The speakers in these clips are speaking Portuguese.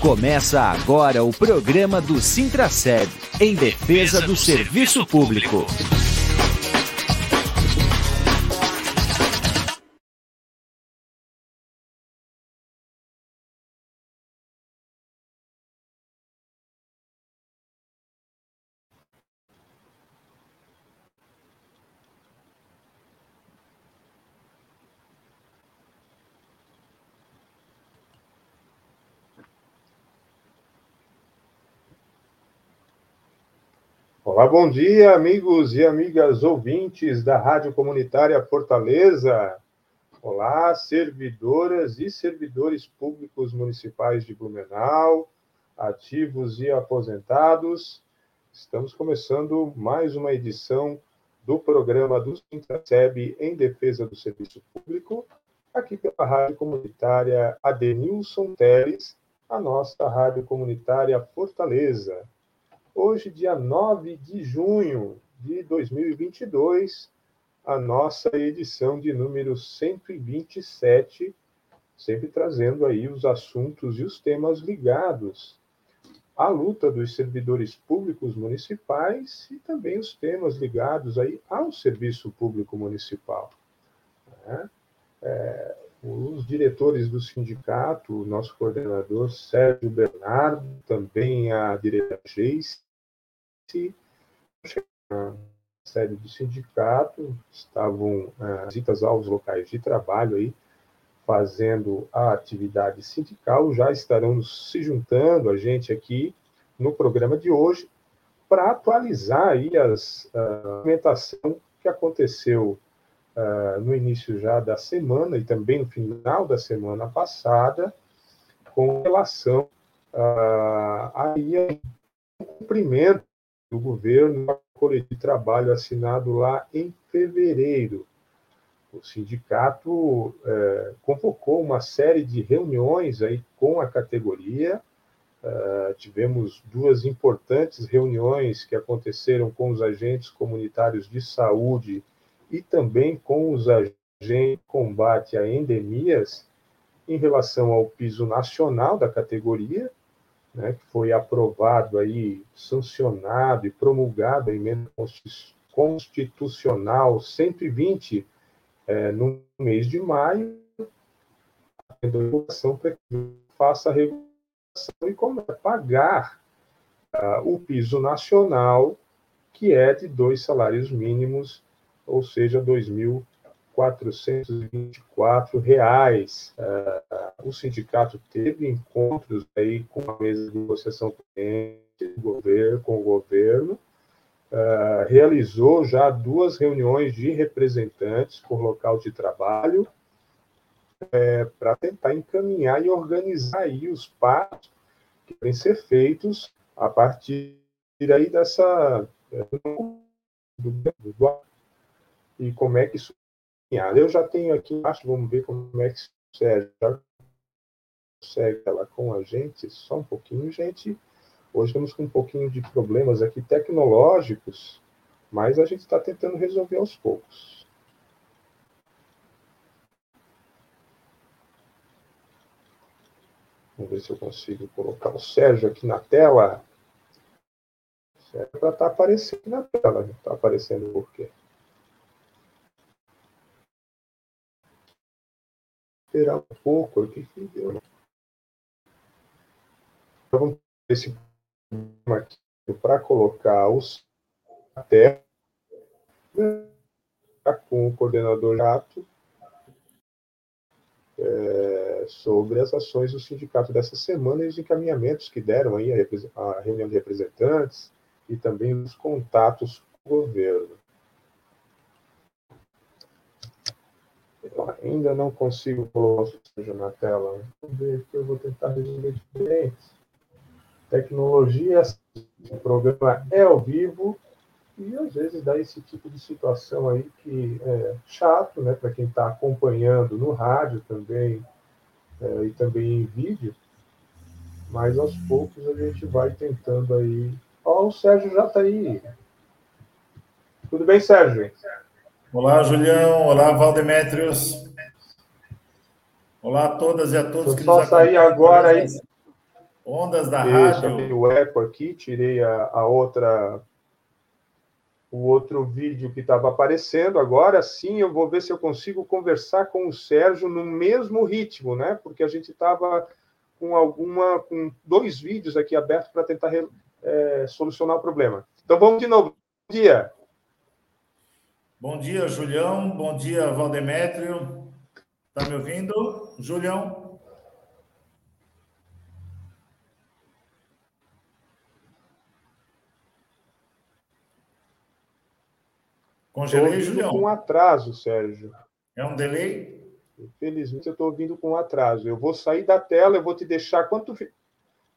Começa agora o programa do Sintraceb, em defesa do serviço público. Bom dia, amigos e amigas ouvintes da Rádio Comunitária Fortaleza. Olá, servidoras e servidores públicos municipais de Blumenau, ativos e aposentados. Estamos começando mais uma edição do programa do Sintraceb em defesa do serviço público, aqui pela Rádio Comunitária Adenilson Teles, a nossa Rádio Comunitária Fortaleza. Hoje, dia 9 de junho de 2022, a nossa edição de número 127, sempre trazendo aí os assuntos e os temas ligados à luta dos servidores públicos municipais e também os temas ligados aí ao serviço público municipal. Né? É, os diretores do sindicato, o nosso coordenador Sérgio Bernardo, também a diretora Geice, na sede do sindicato, estavam uh, visitas aos locais de trabalho aí, fazendo a atividade sindical, já estarão se juntando a gente aqui no programa de hoje para atualizar aí as, a movimentação que aconteceu uh, no início já da semana e também no final da semana passada, com relação uh, ao cumprimento do governo, coletivo de trabalho assinado lá em fevereiro. O sindicato é, convocou uma série de reuniões aí com a categoria. Uh, tivemos duas importantes reuniões que aconteceram com os agentes comunitários de saúde e também com os agentes de combate a endemias em relação ao piso nacional da categoria, né, que foi aprovado aí, sancionado e promulgado a emenda constitucional 120 é, no mês de maio, a educação para que faça a regulação e como é pagar uh, o piso nacional, que é de dois salários mínimos ou seja, 2.424 reais. Uh, o sindicato teve encontros aí com a mesa de negociação com o governo, com o governo uh, realizou já duas reuniões de representantes por local de trabalho é, para tentar encaminhar e organizar aí os passos que devem ser feitos a partir aí dessa do, do, do e como é que isso Eu já tenho aqui embaixo, vamos ver como é que isso serve. Já consegue ela com a gente, só um pouquinho, gente. Hoje estamos com um pouquinho de problemas aqui tecnológicos, mas a gente está tentando resolver aos poucos. Vamos ver se eu consigo colocar o Sérgio aqui na tela. Sérgio para estar tá aparecendo na tela. Está aparecendo por quê? Esperar um pouco, o que que deu, né? Então, vamos ter esse aqui para colocar os até com o coordenador Jato é, sobre as ações do sindicato dessa semana e os encaminhamentos que deram aí a, a reunião de representantes e também os contatos com o governo. Ainda não consigo colocar o sujo na tela. Vamos ver que eu vou tentar resolver diferente. Tecnologia, o programa é ao vivo e às vezes dá esse tipo de situação aí que é chato, né, para quem está acompanhando no rádio também é, e também em vídeo. Mas aos poucos a gente vai tentando aí. Ó, oh, o Sérgio já está aí. Tudo bem, Sérgio? Olá, Julião. Olá, Valdemétrios. Olá a todas e a todos que só nos sair agora aí. Ondas da Isso, rádio. o eco aqui, tirei a, a outra o outro vídeo que estava aparecendo. Agora sim, eu vou ver se eu consigo conversar com o Sérgio no mesmo ritmo, né? Porque a gente estava com alguma, com dois vídeos aqui abertos para tentar é, solucionar o problema. Então vamos de novo. Bom dia. Bom dia, Julião. Bom dia, Valdemétrio. Está me ouvindo, Julião? Congelei, Julião. com atraso, Sérgio. É um delay? Infelizmente, eu estou ouvindo com atraso. Eu vou sair da tela, eu vou te deixar. Quanto.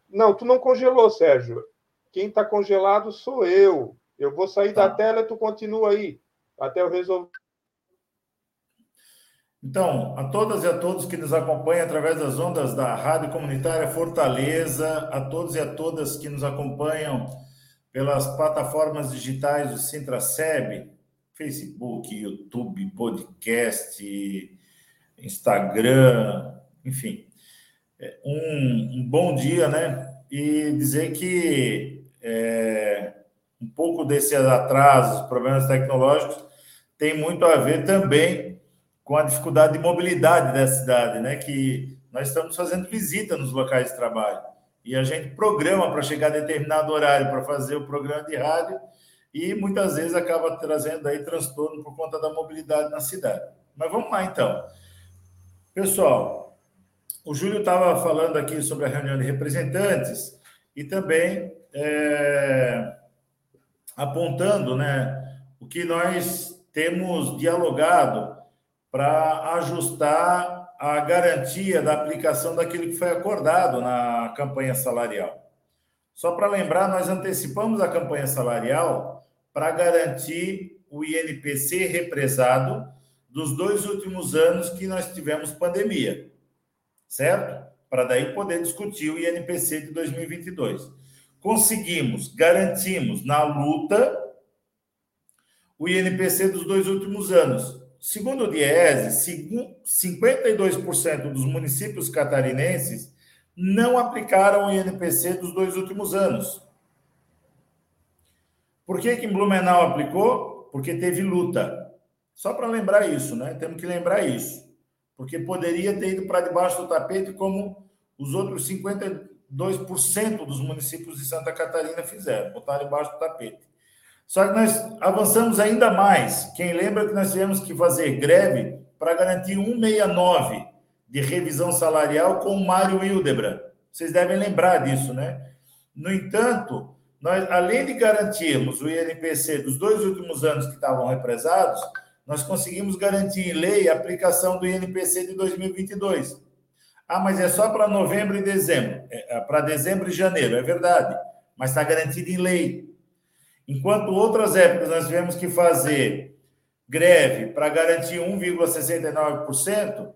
Não, tu não congelou, Sérgio. Quem está congelado sou eu. Eu vou sair tá. da tela e tu continua aí. Até eu resolver. Então, a todas e a todos que nos acompanham através das ondas da Rádio Comunitária Fortaleza, a todos e a todas que nos acompanham pelas plataformas digitais do Sintraceb, Facebook, YouTube, podcast, Instagram, enfim. É, um, um bom dia, né? E dizer que é, um pouco desses atrasos, problemas tecnológicos, tem muito a ver também com a dificuldade de mobilidade da cidade, né? Que nós estamos fazendo visita nos locais de trabalho e a gente programa para chegar a determinado horário para fazer o programa de rádio e muitas vezes acaba trazendo aí transtorno por conta da mobilidade na cidade. Mas vamos lá então. Pessoal, o Júlio estava falando aqui sobre a reunião de representantes e também é, apontando né, o que nós temos dialogado para ajustar a garantia da aplicação daquilo que foi acordado na campanha salarial. Só para lembrar, nós antecipamos a campanha salarial para garantir o INPC represado dos dois últimos anos que nós tivemos pandemia, certo? Para daí poder discutir o INPC de 2022. Conseguimos, garantimos na luta o INPC dos dois últimos anos. Segundo o DIESE, 52% dos municípios catarinenses não aplicaram o INPC dos dois últimos anos. Por que, que Blumenau aplicou? Porque teve luta. Só para lembrar isso, né? Temos que lembrar isso. Porque poderia ter ido para debaixo do tapete, como os outros 52% dos municípios de Santa Catarina fizeram, botaram debaixo do tapete. Só que nós avançamos ainda mais. Quem lembra que nós tivemos que fazer greve para garantir 169 de revisão salarial com o Mário Hildebrand. Vocês devem lembrar disso, né? No entanto, nós, além de garantirmos o INPC dos dois últimos anos que estavam represados, nós conseguimos garantir em lei a aplicação do INPC de 2022. Ah, mas é só para novembro e dezembro, é, é para dezembro e janeiro, é verdade, mas está garantido em lei. Enquanto outras épocas nós tivemos que fazer greve para garantir 1,69%,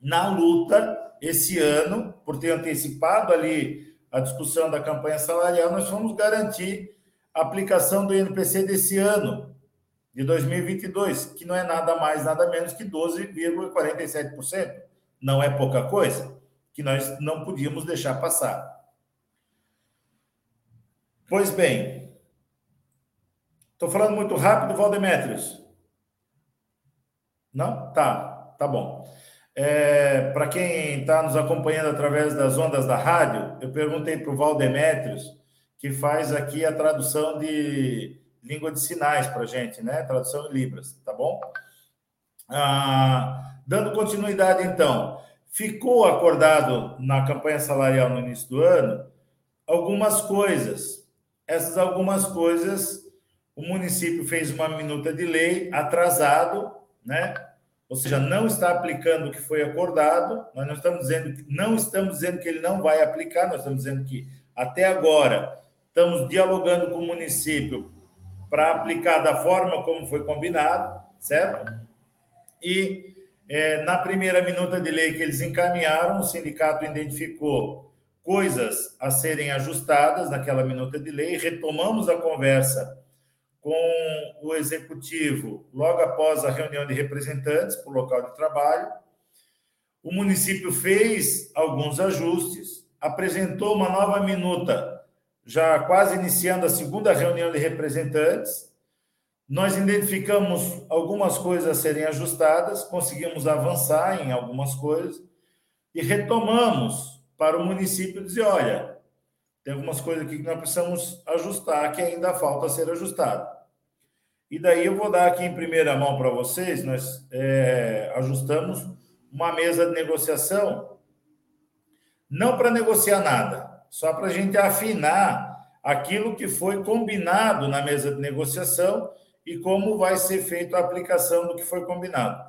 na luta, esse ano, por ter antecipado ali a discussão da campanha salarial, nós fomos garantir a aplicação do INPC desse ano, de 2022, que não é nada mais, nada menos que 12,47%. Não é pouca coisa, que nós não podíamos deixar passar. Pois bem, estou falando muito rápido, Valdemetrios? Não? Tá, tá bom. É, para quem está nos acompanhando através das ondas da rádio, eu perguntei para o Valdemétrios, que faz aqui a tradução de língua de sinais para gente, né? Tradução em Libras, tá bom? Ah, dando continuidade, então, ficou acordado na campanha salarial no início do ano algumas coisas. Essas algumas coisas, o município fez uma minuta de lei atrasado, né? ou seja, não está aplicando o que foi acordado. Nós não estamos dizendo não estamos dizendo que ele não vai aplicar, nós estamos dizendo que até agora estamos dialogando com o município para aplicar da forma como foi combinado, certo? E é, na primeira minuta de lei que eles encaminharam, o sindicato identificou coisas a serem ajustadas naquela minuta de lei, retomamos a conversa com o executivo logo após a reunião de representantes para o local de trabalho. O município fez alguns ajustes, apresentou uma nova minuta, já quase iniciando a segunda reunião de representantes. Nós identificamos algumas coisas a serem ajustadas, conseguimos avançar em algumas coisas e retomamos para o município dizer: olha, tem algumas coisas aqui que nós precisamos ajustar, que ainda falta ser ajustado. E daí eu vou dar aqui em primeira mão para vocês, nós é, ajustamos uma mesa de negociação, não para negociar nada, só para a gente afinar aquilo que foi combinado na mesa de negociação e como vai ser feita a aplicação do que foi combinado.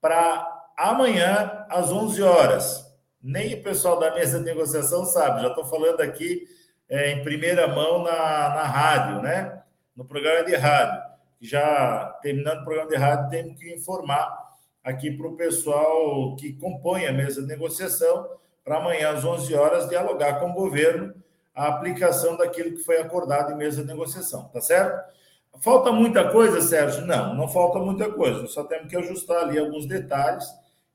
Para amanhã, às 11 horas, nem o pessoal da mesa de negociação sabe, já estou falando aqui é, em primeira mão na, na rádio, né? no programa de rádio já terminando o programa de rádio, temos que informar aqui para o pessoal que compõe a mesa de negociação, para amanhã às 11 horas dialogar com o governo a aplicação daquilo que foi acordado em mesa de negociação, tá certo? Falta muita coisa, Sérgio? Não, não falta muita coisa, só temos que ajustar ali alguns detalhes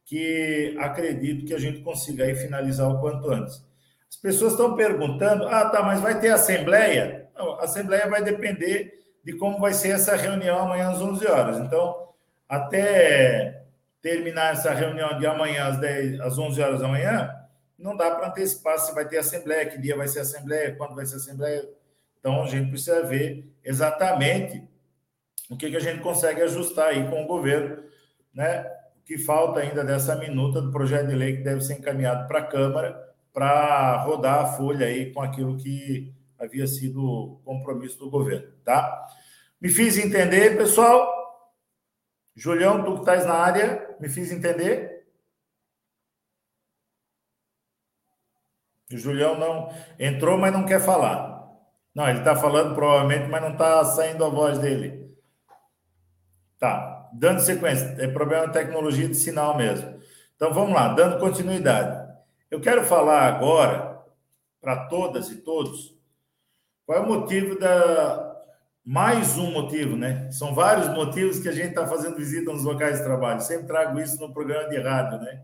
que acredito que a gente consiga aí finalizar o quanto antes. As pessoas estão perguntando: ah, tá, mas vai ter assembleia? Não, a assembleia vai depender de como vai ser essa reunião amanhã às 11 horas. Então, até terminar essa reunião de amanhã às, 10, às 11 horas da manhã, não dá para antecipar se vai ter assembleia, que dia vai ser assembleia, quando vai ser assembleia. Então, a gente precisa ver exatamente o que, que a gente consegue ajustar aí com o governo, né? O que falta ainda dessa minuta do projeto de lei que deve ser encaminhado para a Câmara para rodar a folha aí com aquilo que havia sido compromisso do governo, tá? Me fiz entender, pessoal? Julião, tu que estás na área, me fiz entender? O Julião não entrou, mas não quer falar. Não, ele está falando provavelmente, mas não está saindo a voz dele. Tá, dando sequência, é problema de tecnologia de sinal mesmo. Então vamos lá, dando continuidade. Eu quero falar agora para todas e todos qual é o motivo da. Mais um motivo, né? São vários motivos que a gente está fazendo visita nos locais de trabalho. Sempre trago isso no programa de rádio, né?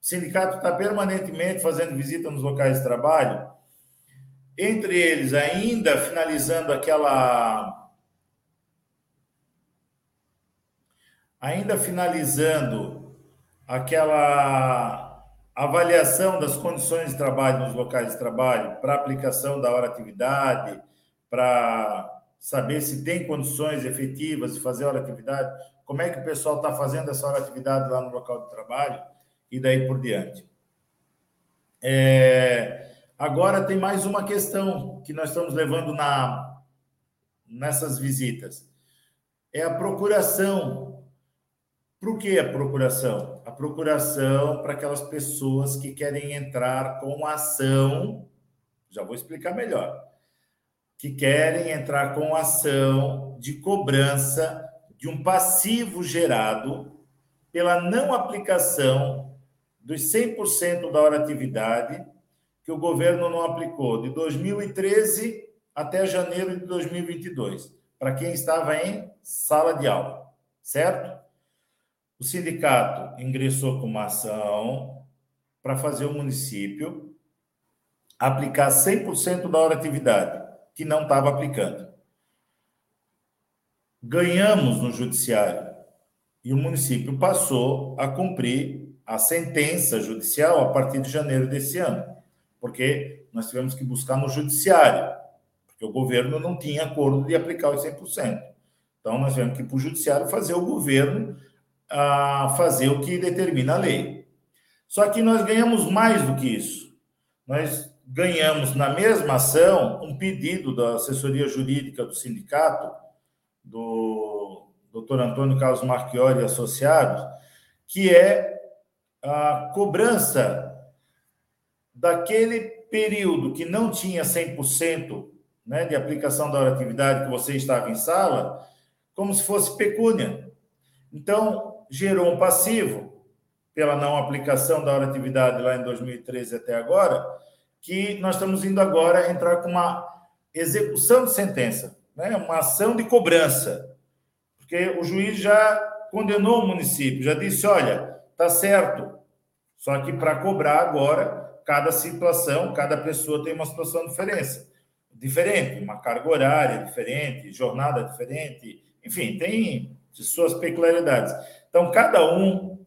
O sindicato está permanentemente fazendo visita nos locais de trabalho, entre eles, ainda finalizando aquela. Ainda finalizando aquela avaliação das condições de trabalho nos locais de trabalho, para aplicação da hora atividade, para saber se tem condições efetivas de fazer hora atividade, como é que o pessoal está fazendo essa hora atividade lá no local de trabalho e daí por diante. É, agora tem mais uma questão que nós estamos levando na, nessas visitas. É a procuração por que a procuração? A procuração para aquelas pessoas que querem entrar com ação, já vou explicar melhor, que querem entrar com ação de cobrança de um passivo gerado pela não aplicação dos 100% da hora atividade que o governo não aplicou de 2013 até janeiro de 2022, para quem estava em sala de aula, certo? O sindicato ingressou com uma ação para fazer o município aplicar 100% da hora atividade, que não estava aplicando. Ganhamos no judiciário e o município passou a cumprir a sentença judicial a partir de janeiro desse ano, porque nós tivemos que buscar no judiciário, porque o governo não tinha acordo de aplicar os 100%. Então, nós tivemos que ir para o judiciário fazer o governo a fazer o que determina a lei. Só que nós ganhamos mais do que isso. Nós ganhamos na mesma ação um pedido da assessoria jurídica do sindicato, do Dr. Antônio Carlos Marchiori e Associados, que é a cobrança daquele período que não tinha 100% né, de aplicação da atividade que você estava em sala, como se fosse pecúnia. Então, gerou um passivo pela não aplicação da hora atividade lá em 2013 até agora, que nós estamos indo agora entrar com uma execução de sentença, né? uma ação de cobrança, porque o juiz já condenou o município, já disse, olha, tá certo, só que para cobrar agora, cada situação, cada pessoa tem uma situação diferente, diferente, uma carga horária diferente, jornada diferente, enfim, tem suas peculiaridades. Então, cada um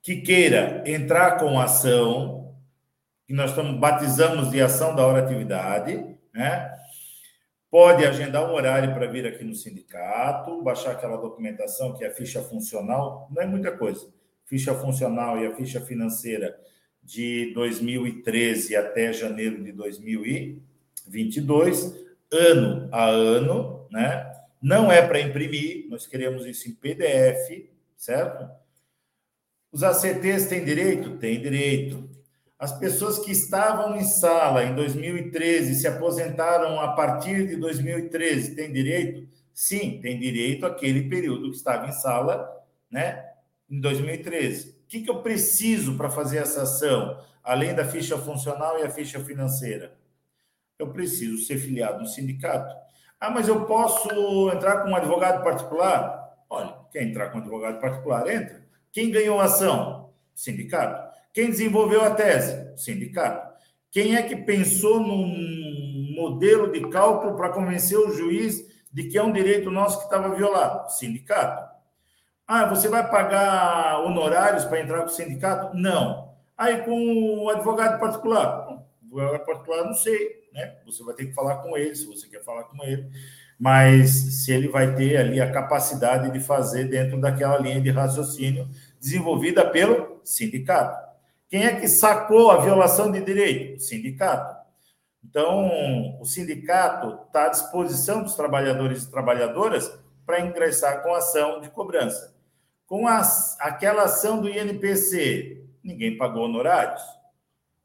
que queira entrar com ação, que nós estamos batizamos de ação da hora atividade, né? Pode agendar um horário para vir aqui no sindicato, baixar aquela documentação que é a ficha funcional, não é muita coisa. Ficha funcional e a ficha financeira de 2013 até janeiro de 2022, ano a ano, né? Não é para imprimir, nós queremos isso em PDF, certo? Os ACTs têm direito? Tem direito. As pessoas que estavam em sala em 2013 se aposentaram a partir de 2013 têm direito? Sim, tem direito aquele período que estava em sala, né, em 2013. Que, que eu preciso para fazer essa ação, além da ficha funcional e a ficha financeira? Eu preciso ser filiado no sindicato. Ah, mas eu posso entrar com um advogado particular? Olha, quer entrar com um advogado particular, entra. Quem ganhou a ação? Sindicato. Quem desenvolveu a tese? Sindicato. Quem é que pensou num modelo de cálculo para convencer o juiz de que é um direito nosso que estava violado? Sindicato. Ah, você vai pagar honorários para entrar com o sindicato? Não. Aí com o advogado particular? O advogado particular, não sei, né? Você vai ter que falar com ele, se você quer falar com ele. Mas se ele vai ter ali a capacidade de fazer dentro daquela linha de raciocínio desenvolvida pelo sindicato. Quem é que sacou a violação de direito? O sindicato. Então, o sindicato está à disposição dos trabalhadores e trabalhadoras para ingressar com ação de cobrança. Com a, aquela ação do INPC, ninguém pagou honorários.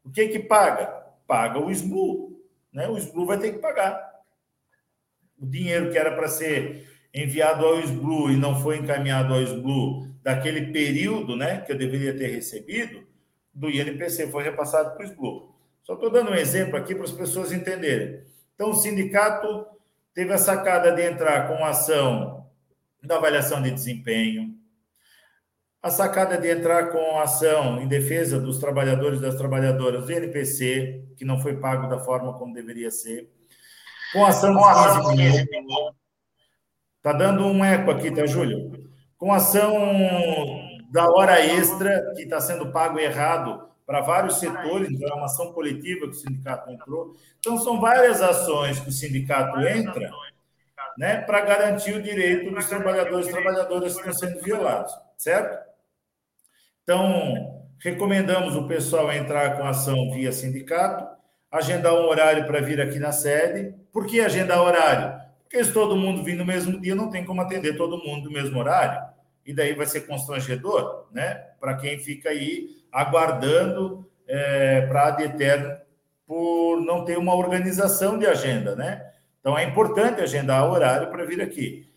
O que que paga? Paga o SBLU. Né? O SBLU vai ter que pagar. O dinheiro que era para ser enviado ao SBLU e não foi encaminhado ao SBLU daquele período né, que eu deveria ter recebido, do INPC, foi repassado para o SBLU. Só estou dando um exemplo aqui para as pessoas entenderem. Então, o sindicato teve a sacada de entrar com ação da avaliação de desempenho, a sacada de entrar com ação em defesa dos trabalhadores e das trabalhadoras do INPC, que não foi pago da forma como deveria ser, com ação de 15 Está dando um eco aqui, tá, Júlio? Com ação da hora extra que está sendo pago errado para vários setores, então é uma ação coletiva que o sindicato entrou. Então, são várias ações que o sindicato entra né, para garantir o direito dos trabalhadores e trabalhadoras que estão sendo violados, certo? Então, recomendamos o pessoal entrar com ação via sindicato, agendar um horário para vir aqui na sede. Por que agendar horário? Porque se todo mundo vir no mesmo dia, não tem como atender todo mundo no mesmo horário e daí vai ser constrangedor, né? Para quem fica aí aguardando é, para ad eterno por não ter uma organização de agenda, né? Então é importante agendar horário para vir aqui.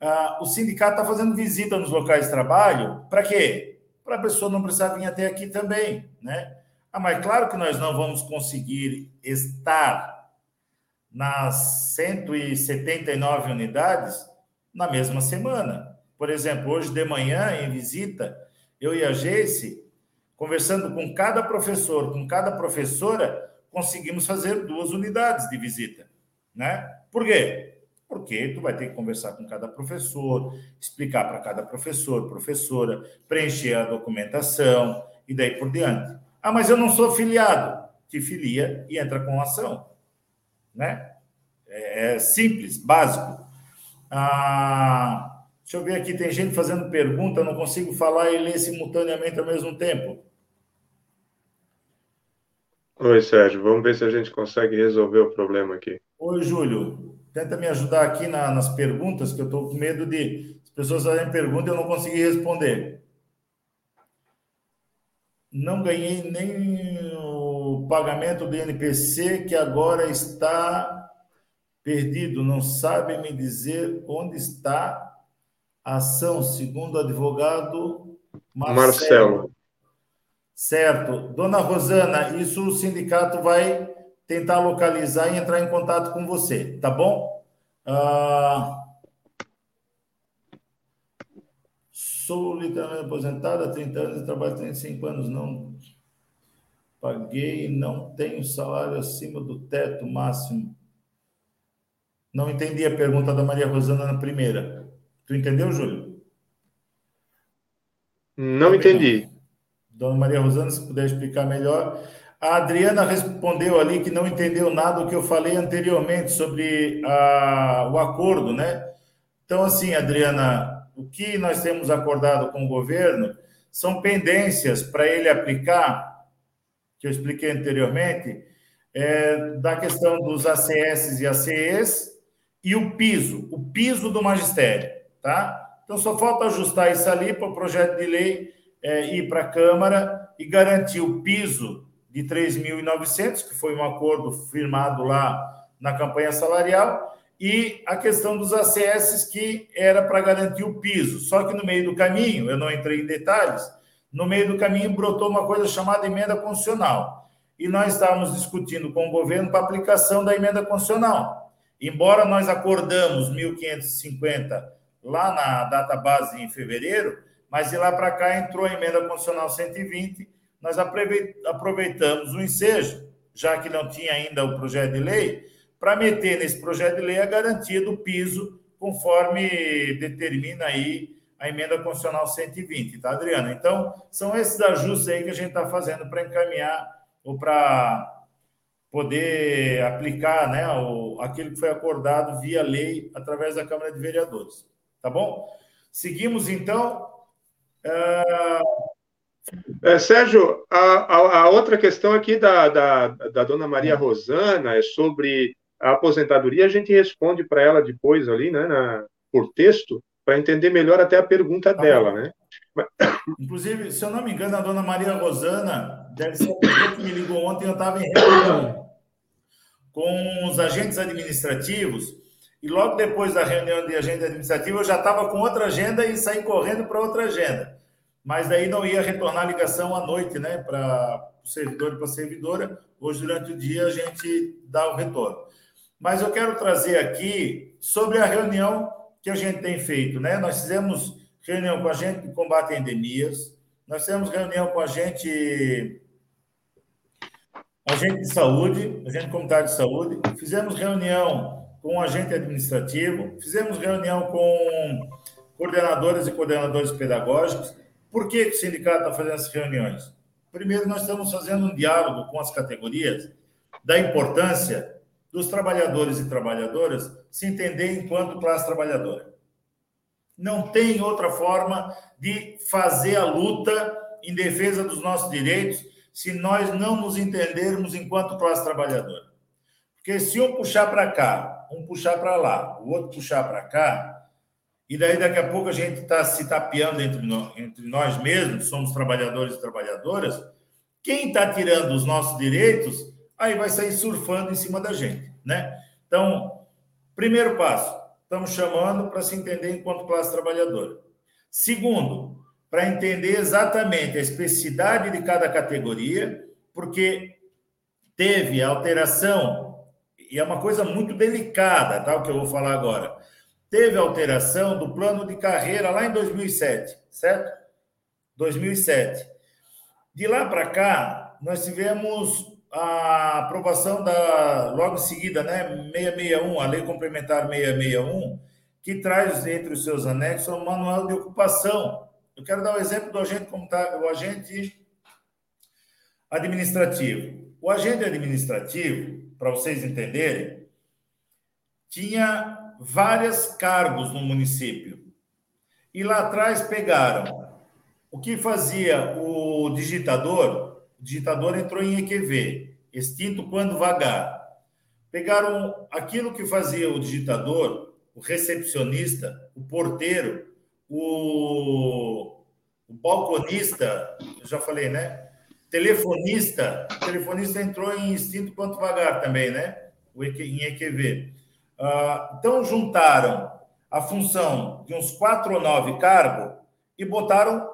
Ah, o sindicato está fazendo visita nos locais de trabalho, para quê? Para a pessoa não precisar vir até aqui também, né? Ah, mas claro que nós não vamos conseguir estar nas 179 unidades na mesma semana. Por exemplo, hoje de manhã, em visita, eu e a Geice, conversando com cada professor, com cada professora, conseguimos fazer duas unidades de visita, né? Por quê? Porque tu vai ter que conversar com cada professor, explicar para cada professor, professora, preencher a documentação e daí por diante. Ah, mas eu não sou filiado. Te filia e entra com ação, né? É, é simples, básico. Ah, Deixa eu ver aqui, tem gente fazendo pergunta, não consigo falar e ler simultaneamente ao mesmo tempo. Oi, Sérgio, vamos ver se a gente consegue resolver o problema aqui. Oi, Júlio. Tenta me ajudar aqui na, nas perguntas, que eu estou com medo de as pessoas fazerem pergunta e eu não conseguir responder. Não ganhei nem o pagamento do INPC, que agora está perdido. Não sabe me dizer onde está ação, segundo o advogado Marcelo. Marcelo. Certo. Dona Rosana, isso o sindicato vai tentar localizar e entrar em contato com você, tá bom? Ah, sou literalmente aposentado há 30 anos e trabalho 35 anos, não. Paguei não tenho salário acima do teto máximo. Não entendi a pergunta da Maria Rosana na primeira. Tu entendeu, Júlio? Não entendi. Dona Maria Rosana, se puder explicar melhor. A Adriana respondeu ali que não entendeu nada do que eu falei anteriormente sobre a, o acordo, né? Então, assim, Adriana, o que nós temos acordado com o governo são pendências para ele aplicar, que eu expliquei anteriormente, é, da questão dos ACS e ACEs e o piso, o piso do magistério, tá? Então, só falta ajustar isso ali para o projeto de lei é, ir para a Câmara e garantir o piso de 3.900, que foi um acordo firmado lá na campanha salarial, e a questão dos ACS, que era para garantir o piso. Só que no meio do caminho, eu não entrei em detalhes, no meio do caminho brotou uma coisa chamada emenda constitucional. E nós estávamos discutindo com o governo para aplicação da emenda constitucional. Embora nós acordamos 1.550 lá na data base em fevereiro, mas de lá para cá entrou a emenda constitucional 120, nós aproveitamos o ensejo, já que não tinha ainda o projeto de lei, para meter nesse projeto de lei a garantia do piso, conforme determina aí a emenda constitucional 120, tá, Adriana? Então, são esses ajustes aí que a gente está fazendo para encaminhar ou para poder aplicar né, o, aquilo que foi acordado via lei através da Câmara de Vereadores. Tá bom? Seguimos, então. Uh... É, Sérgio, a, a, a, outra questão aqui da, da, da dona Maria Rosana é sobre a aposentadoria. A gente responde para ela depois ali, né, na, por texto, para entender melhor até a pergunta tá dela, né? Inclusive, se eu não me engano, a dona Maria Rosana deve ser a pessoa que me ligou ontem, eu estava em reunião com os agentes administrativos, e logo depois da reunião de agente administrativo, eu já estava com outra agenda e saí correndo para outra agenda. Mas daí não ia retornar a ligação à noite, né, para o servidor e para a servidora. Hoje, durante o dia, a gente dá o retorno. Mas eu quero trazer aqui sobre a reunião que a gente tem feito, né? Nós fizemos reunião com a gente de combate a endemias, nós fizemos reunião com a gente agente de saúde, agente comunitário de saúde, fizemos reunião com o agente administrativo, fizemos reunião com coordenadoras e coordenadores pedagógicos. Por que, o sindicato está fazendo essas reuniões? Primeiro, nós estamos fazendo um diálogo com as categorias da importância dos trabalhadores e trabalhadoras se entender enquanto classe trabalhadora. Não tem outra forma de fazer a luta em defesa dos nossos direitos se nós não nos entendermos enquanto classe trabalhadora. Porque se um puxar para cá, um puxar para lá, o outro puxar para cá, e daí daqui a pouco a gente está se tapeando entre, nós, entre nós mesmos, somos trabalhadores e trabalhadoras, quem está tirando os nossos direitos, aí vai sair surfando em cima da gente, né? Então, primeiro passo, estamos chamando para se entender enquanto classe trabalhadora. Segundo, para entender exatamente a especificidade de cada categoria, porque teve alteração, e é uma coisa muito delicada, tá? O que eu vou falar agora. Teve alteração do plano de carreira lá em 2007, certo? 2007. De lá para cá, nós tivemos a aprovação da, logo em seguida, né, 661, a Lei Complementar 661, que traz entre os seus anexos um manual de ocupação. Eu quero dar o um exemplo do agente, o agente administrativo. O agente administrativo, para vocês entenderem, tinha vários cargos no município. E lá atrás pegaram o que fazia o digitador, o digitador entrou em EQV, extinto quando vagar. Pegaram aquilo que fazia o digitador, o recepcionista, o porteiro, o, o balconista, já falei, né? Telefonista, o telefonista entrou em extinto quanto vagar também, né? Em EQV. Ah, então, juntaram a função de uns quatro ou nove cargos e botaram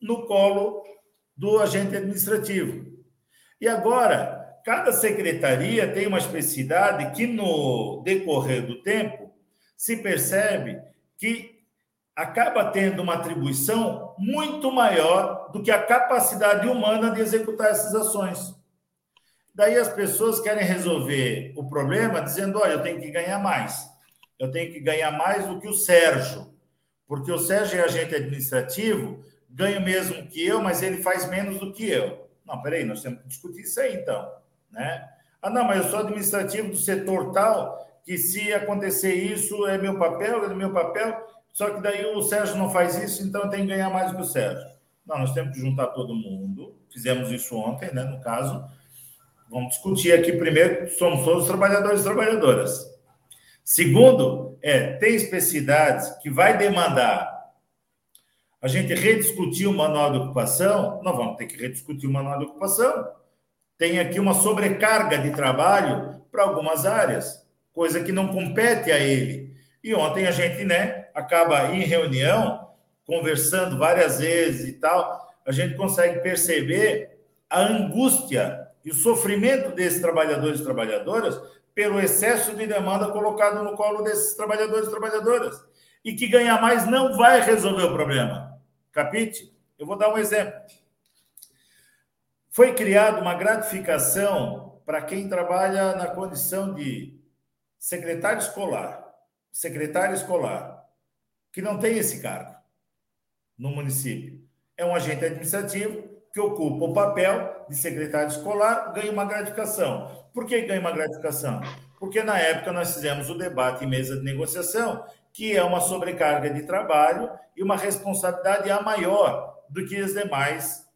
no colo do agente administrativo. E agora, cada secretaria tem uma especificidade que, no decorrer do tempo, se percebe que acaba tendo uma atribuição muito maior do que a capacidade humana de executar essas ações. Daí as pessoas querem resolver o problema dizendo: olha, eu tenho que ganhar mais. Eu tenho que ganhar mais do que o Sérgio, porque o Sérgio é agente administrativo, ganha o mesmo que eu, mas ele faz menos do que eu. Não, peraí, nós temos que discutir isso aí então. Né? Ah, não, mas eu sou administrativo do setor tal, que se acontecer isso é meu papel, é meu papel, só que daí o Sérgio não faz isso, então tenho que ganhar mais do que o Sérgio. Não, nós temos que juntar todo mundo, fizemos isso ontem, né, no caso, Vamos discutir aqui primeiro, somos todos trabalhadores e trabalhadoras. Segundo, é, tem especificidades que vai demandar a gente rediscutir o manual de ocupação, nós vamos ter que rediscutir o manual de ocupação. Tem aqui uma sobrecarga de trabalho para algumas áreas, coisa que não compete a ele. E ontem a gente, né, acaba em reunião, conversando várias vezes e tal, a gente consegue perceber a angústia e o sofrimento desses trabalhadores e trabalhadoras pelo excesso de demanda colocado no colo desses trabalhadores e trabalhadoras. E que ganhar mais não vai resolver o problema. Capite? Eu vou dar um exemplo. Foi criada uma gratificação para quem trabalha na condição de secretário escolar, secretário escolar, que não tem esse cargo no município. É um agente administrativo que ocupa o papel de secretário escolar ganha uma gratificação. Por que ganha uma gratificação? Porque na época nós fizemos o debate em mesa de negociação, que é uma sobrecarga de trabalho e uma responsabilidade a maior do que os demais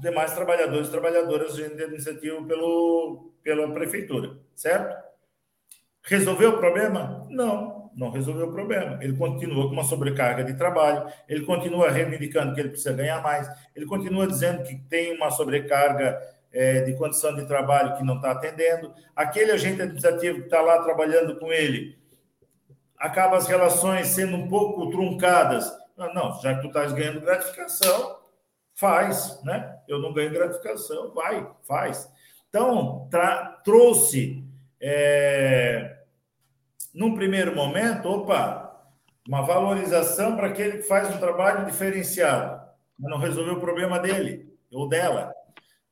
demais trabalhadores e trabalhadoras de iniciativa pelo, pela prefeitura, certo? Resolveu o problema? Não não resolveu o problema. Ele continua com uma sobrecarga de trabalho, ele continua reivindicando que ele precisa ganhar mais, ele continua dizendo que tem uma sobrecarga é, de condição de trabalho que não está atendendo. Aquele agente administrativo que está lá trabalhando com ele, acaba as relações sendo um pouco truncadas. Não, não já que tu estás ganhando gratificação, faz, né? Eu não ganho gratificação, vai, faz. Então, trouxe. É, num primeiro momento, opa, uma valorização para aquele que faz um trabalho diferenciado, mas não resolveu o problema dele ou dela.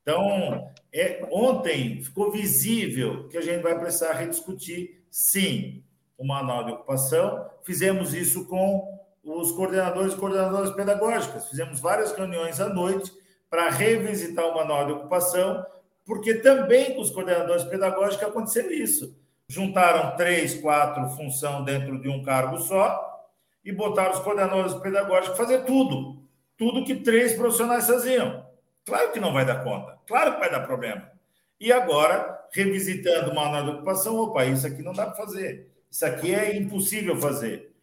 Então, é, ontem ficou visível que a gente vai precisar rediscutir, sim, o manual de ocupação. Fizemos isso com os coordenadores e coordenadoras pedagógicas. Fizemos várias reuniões à noite para revisitar o manual de ocupação, porque também com os coordenadores pedagógicos aconteceu isso juntaram três, quatro funções dentro de um cargo só e botaram os coordenadores pedagógicos fazer tudo, tudo que três profissionais faziam. Claro que não vai dar conta, claro que vai dar problema. E agora, revisitando manual de ocupação, opa, isso aqui não dá para fazer, isso aqui é impossível fazer.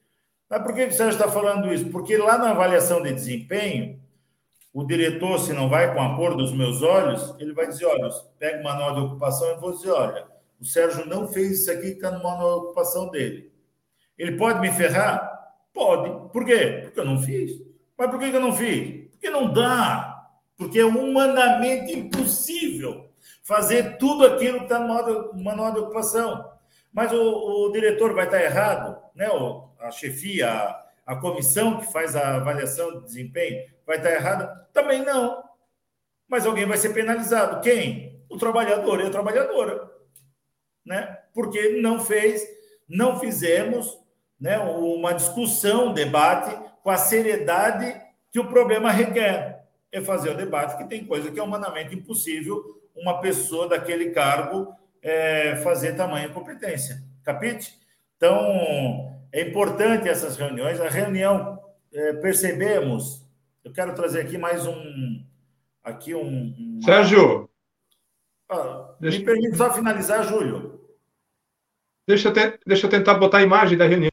Mas por que o Sérgio está falando isso? Porque lá na avaliação de desempenho, o diretor, se não vai com a cor dos meus olhos, ele vai dizer: olha, pega o manual de ocupação e vou dizer: olha, o Sérgio não fez isso aqui que está numa ocupação dele. Ele pode me ferrar? Pode. Por quê? Porque eu não fiz. Mas por que eu não fiz? Porque não dá. Porque é humanamente impossível fazer tudo aquilo que está no manual de ocupação. Mas o, o, diretor vai estar errado, né? O, a chefia, a, a comissão que faz a avaliação de desempenho vai estar errada? Também não. Mas alguém vai ser penalizado. Quem? O trabalhador e a trabalhadora né? Porque não fez, não fizemos, né, uma discussão, um debate com a seriedade que o problema requer. É fazer o debate que tem coisa que é humanamente impossível uma pessoa daquele cargo é, fazer tamanha competência. Capite? Então, é importante essas reuniões. A reunião, é, percebemos, eu quero trazer aqui mais um. Aqui um. um... Sérgio! Ah, me permite só finalizar, Júlio. Deixa eu, te... Deixa eu tentar botar a imagem da reunião.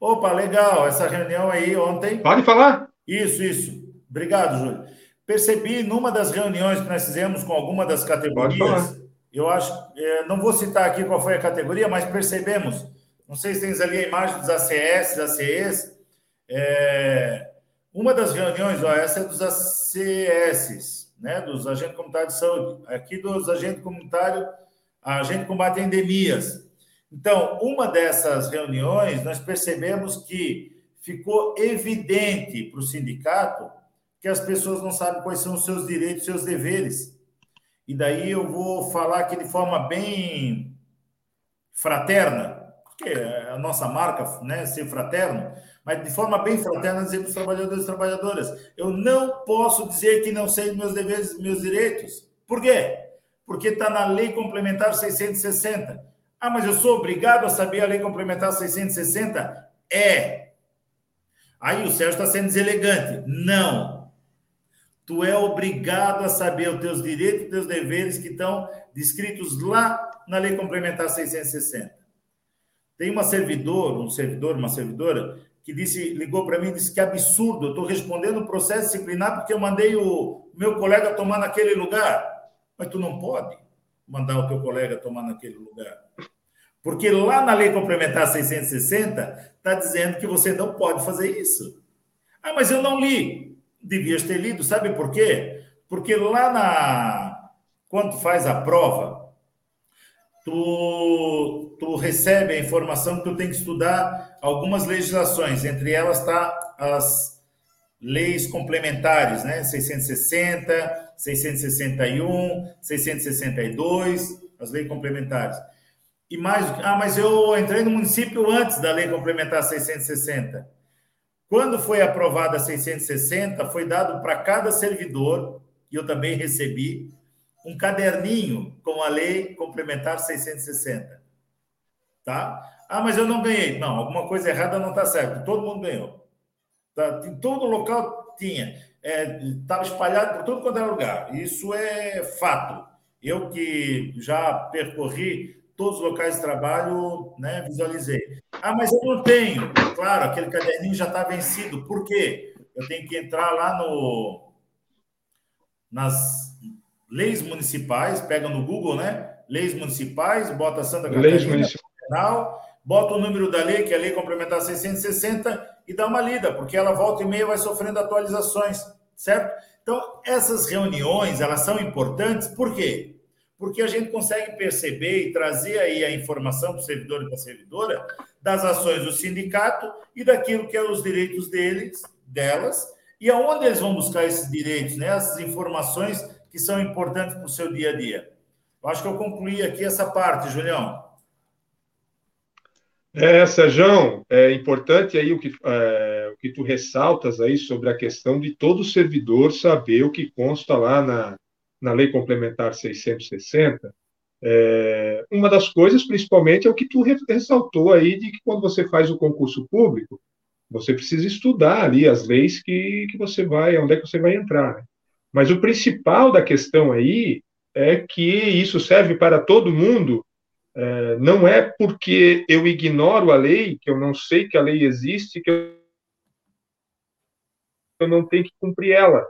Opa, legal. Essa reunião aí ontem. Pode falar? Isso, isso. Obrigado, Júlio. Percebi numa das reuniões que nós fizemos com alguma das categorias, eu acho, é, não vou citar aqui qual foi a categoria, mas percebemos, não sei se tens ali a imagem dos ACS, ACEs, é, uma das reuniões, ó, essa é dos ACS, né, dos agentes comunitários de saúde, aqui dos agentes comunitários, agente combate endemias. Então, uma dessas reuniões, nós percebemos que ficou evidente para o sindicato que as pessoas não sabem quais são os seus direitos, seus deveres. e daí eu vou falar aqui de forma bem fraterna, porque é a nossa marca, né, ser fraterno, mas de forma bem fraterna dizer para os trabalhadores e trabalhadoras, eu não posso dizer que não sei meus deveres, meus direitos. Por quê? Porque está na Lei Complementar 660. Ah, mas eu sou obrigado a saber a Lei Complementar 660? É. Aí o Sérgio está sendo deselegante. Não. Tu é obrigado a saber os teus direitos e teus deveres que estão descritos lá na Lei Complementar 660. Tem uma servidor, um servidor, uma servidora, que disse, ligou para mim e disse que absurdo, eu estou respondendo o processo disciplinar porque eu mandei o meu colega tomar naquele lugar. Mas tu não pode mandar o teu colega tomar naquele lugar. Porque lá na Lei Complementar 660 está dizendo que você não pode fazer isso. Ah, mas eu não li. Devias ter lido, sabe por quê? Porque lá na. Quando faz a prova, tu, tu recebe a informação que tu tem que estudar algumas legislações, entre elas está as leis complementares, né? 660, 661, 662, as leis complementares. E mais, ah, mas eu entrei no município antes da lei complementar 660. Quando foi aprovada a 660, foi dado para cada servidor, e eu também recebi, um caderninho com a lei complementar 660. Tá? Ah, mas eu não ganhei. Não, alguma coisa errada não está certo. Todo mundo ganhou. Tá? Em todo local tinha. Estava é, espalhado por todo quanto era lugar. Isso é fato. Eu que já percorri todos os locais de trabalho, né, visualizei. Ah, mas eu não tenho. Claro, aquele caderninho já está vencido. Por quê? Eu tenho que entrar lá no nas leis municipais, pega no Google, né? Leis municipais, bota Santa Catarina, Federal, bota o número da lei, que é a Lei Complementar 660, e dá uma lida, porque ela volta e meia vai sofrendo atualizações, certo? Então, essas reuniões, elas são importantes, por quê? Porque a gente consegue perceber e trazer aí a informação para o servidor e para a servidora das ações do sindicato e daquilo que é os direitos deles, delas, e aonde eles vão buscar esses direitos, né? essas informações que são importantes para o seu dia a dia. Eu acho que eu concluí aqui essa parte, Julião. É, Sérgio, é importante aí o que, é, o que tu ressaltas aí sobre a questão de todo servidor saber o que consta lá na, na Lei Complementar 660. É, uma das coisas, principalmente, é o que tu ressaltou aí, de que quando você faz o concurso público, você precisa estudar ali as leis que, que você vai, onde é que você vai entrar. Né? Mas o principal da questão aí é que isso serve para todo mundo. É, não é porque eu ignoro a lei, que eu não sei que a lei existe, que eu não tenho que cumprir ela.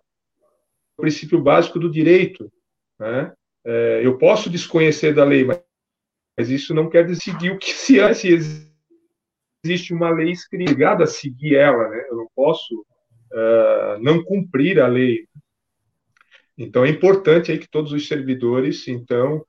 O princípio básico do direito. Né? É, eu posso desconhecer da lei, mas, mas isso não quer decidir o que se, é, se existe uma lei escrita a seguir ela. Né? Eu não posso uh, não cumprir a lei. Então é importante aí que todos os servidores, então,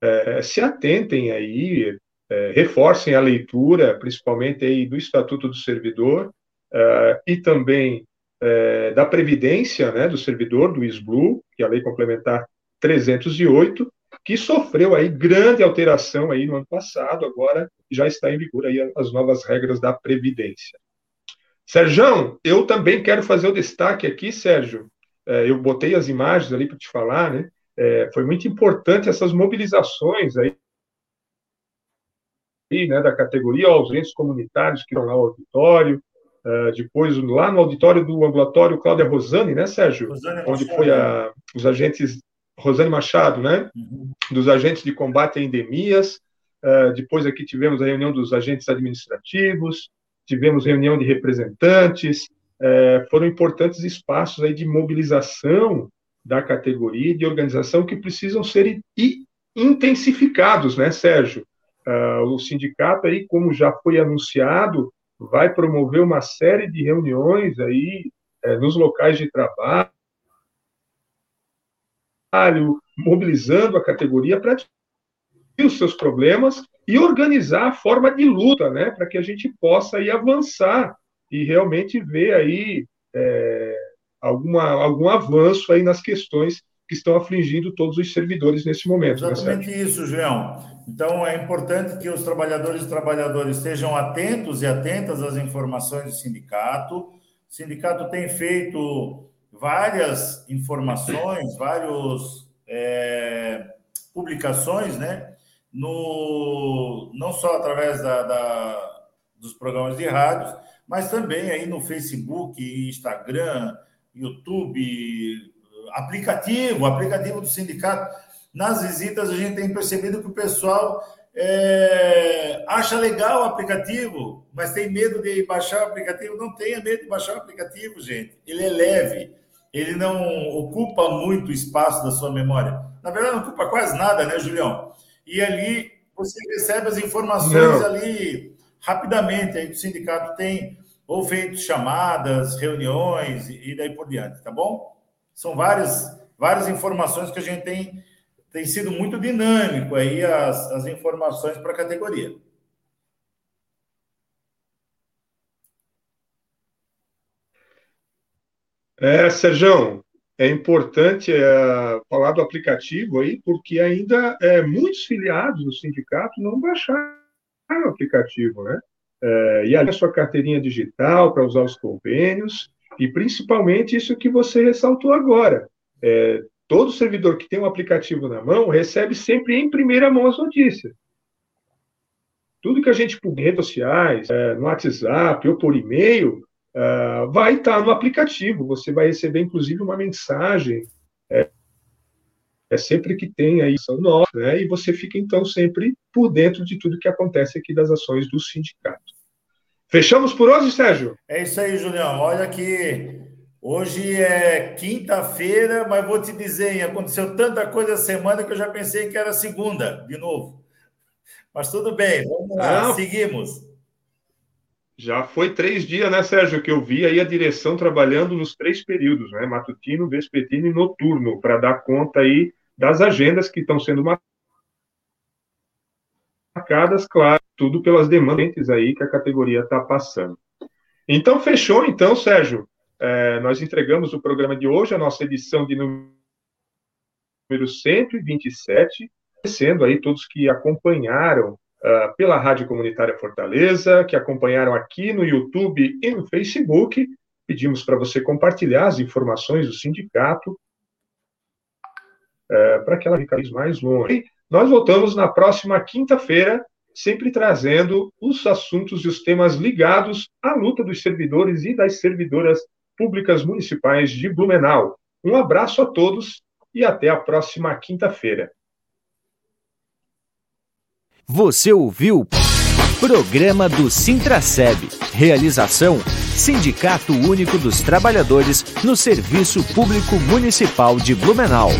é, se atentem aí, é, reforcem a leitura, principalmente aí do Estatuto do Servidor é, e também é, da Previdência, né, do servidor, do SBLU, que é a Lei Complementar 308, que sofreu aí grande alteração aí no ano passado, agora já está em vigor aí as novas regras da Previdência. Sérgio, eu também quero fazer o destaque aqui, Sérgio. É, eu botei as imagens ali para te falar, né? É, foi muito importante essas mobilizações aí, né, da categoria aos entes comunitários que estão lá no auditório, uh, depois lá no auditório do ambulatório Cláudia Rosane, né, Sérgio? Rosane onde Machado. foi a, os agentes, Rosane Machado, né? Uhum. Dos agentes de combate a endemias, uh, depois aqui tivemos a reunião dos agentes administrativos, tivemos reunião de representantes, é, foram importantes espaços aí de mobilização da categoria de organização que precisam ser intensificados, né, Sérgio? Uh, o sindicato aí, como já foi anunciado, vai promover uma série de reuniões aí é, nos locais de trabalho, mobilizando a categoria para os seus problemas e organizar a forma de luta, né, para que a gente possa aí avançar e realmente ver aí é, alguma, algum avanço aí nas questões que estão afligindo todos os servidores nesse momento. Né, Exatamente né, isso, João. Então, é importante que os trabalhadores e trabalhadoras estejam atentos e atentas às informações do sindicato. O sindicato tem feito várias informações, várias é, publicações, né? No, não só através da, da, dos programas de rádio, mas também aí no Facebook, Instagram, YouTube, aplicativo, aplicativo do sindicato. Nas visitas, a gente tem percebido que o pessoal é, acha legal o aplicativo, mas tem medo de baixar o aplicativo. Não tenha medo de baixar o aplicativo, gente. Ele é leve, ele não ocupa muito espaço da sua memória. Na verdade, não ocupa quase nada, né, Julião? E ali você recebe as informações não. ali rapidamente. Aí o sindicato tem ou feito chamadas, reuniões e daí por diante, tá bom? São várias, várias informações que a gente tem, tem sido muito dinâmico aí as, as informações para a categoria. É, Sérgio, é importante é, falar do aplicativo aí, porque ainda é, muitos filiados do sindicato não baixaram o aplicativo, né? É, e ali a sua carteirinha digital para usar os convênios, e principalmente isso que você ressaltou agora. É, todo servidor que tem um aplicativo na mão recebe sempre em primeira mão as notícias. Tudo que a gente publica em redes sociais, é, no WhatsApp ou por e-mail, vai estar no aplicativo. Você vai receber, inclusive, uma mensagem é, sempre que tem aí são nossa, né? E você fica então sempre por dentro de tudo que acontece aqui das ações do sindicato. Fechamos por hoje, Sérgio? É isso aí, Julião. Olha que hoje é quinta-feira, mas vou te dizer, aconteceu tanta coisa essa semana que eu já pensei que era segunda, de novo. Mas tudo bem, vamos lá, Não. seguimos. Já foi três dias, né, Sérgio, que eu vi aí a direção trabalhando nos três períodos, né, matutino, vespertino e noturno, para dar conta aí das agendas que estão sendo marcadas, claro, tudo pelas demandas aí que a categoria está passando. Então, fechou, então, Sérgio. É, nós entregamos o programa de hoje, a nossa edição de número 127, agradecendo aí todos que acompanharam uh, pela Rádio Comunitária Fortaleza, que acompanharam aqui no YouTube e no Facebook. Pedimos para você compartilhar as informações do sindicato uh, para que ela fique mais longe. Nós voltamos na próxima quinta-feira sempre trazendo os assuntos e os temas ligados à luta dos servidores e das servidoras públicas municipais de Blumenau. Um abraço a todos e até a próxima quinta-feira. Você ouviu Programa do Sintraceb. Realização Sindicato Único dos Trabalhadores no Serviço Público Municipal de Blumenau.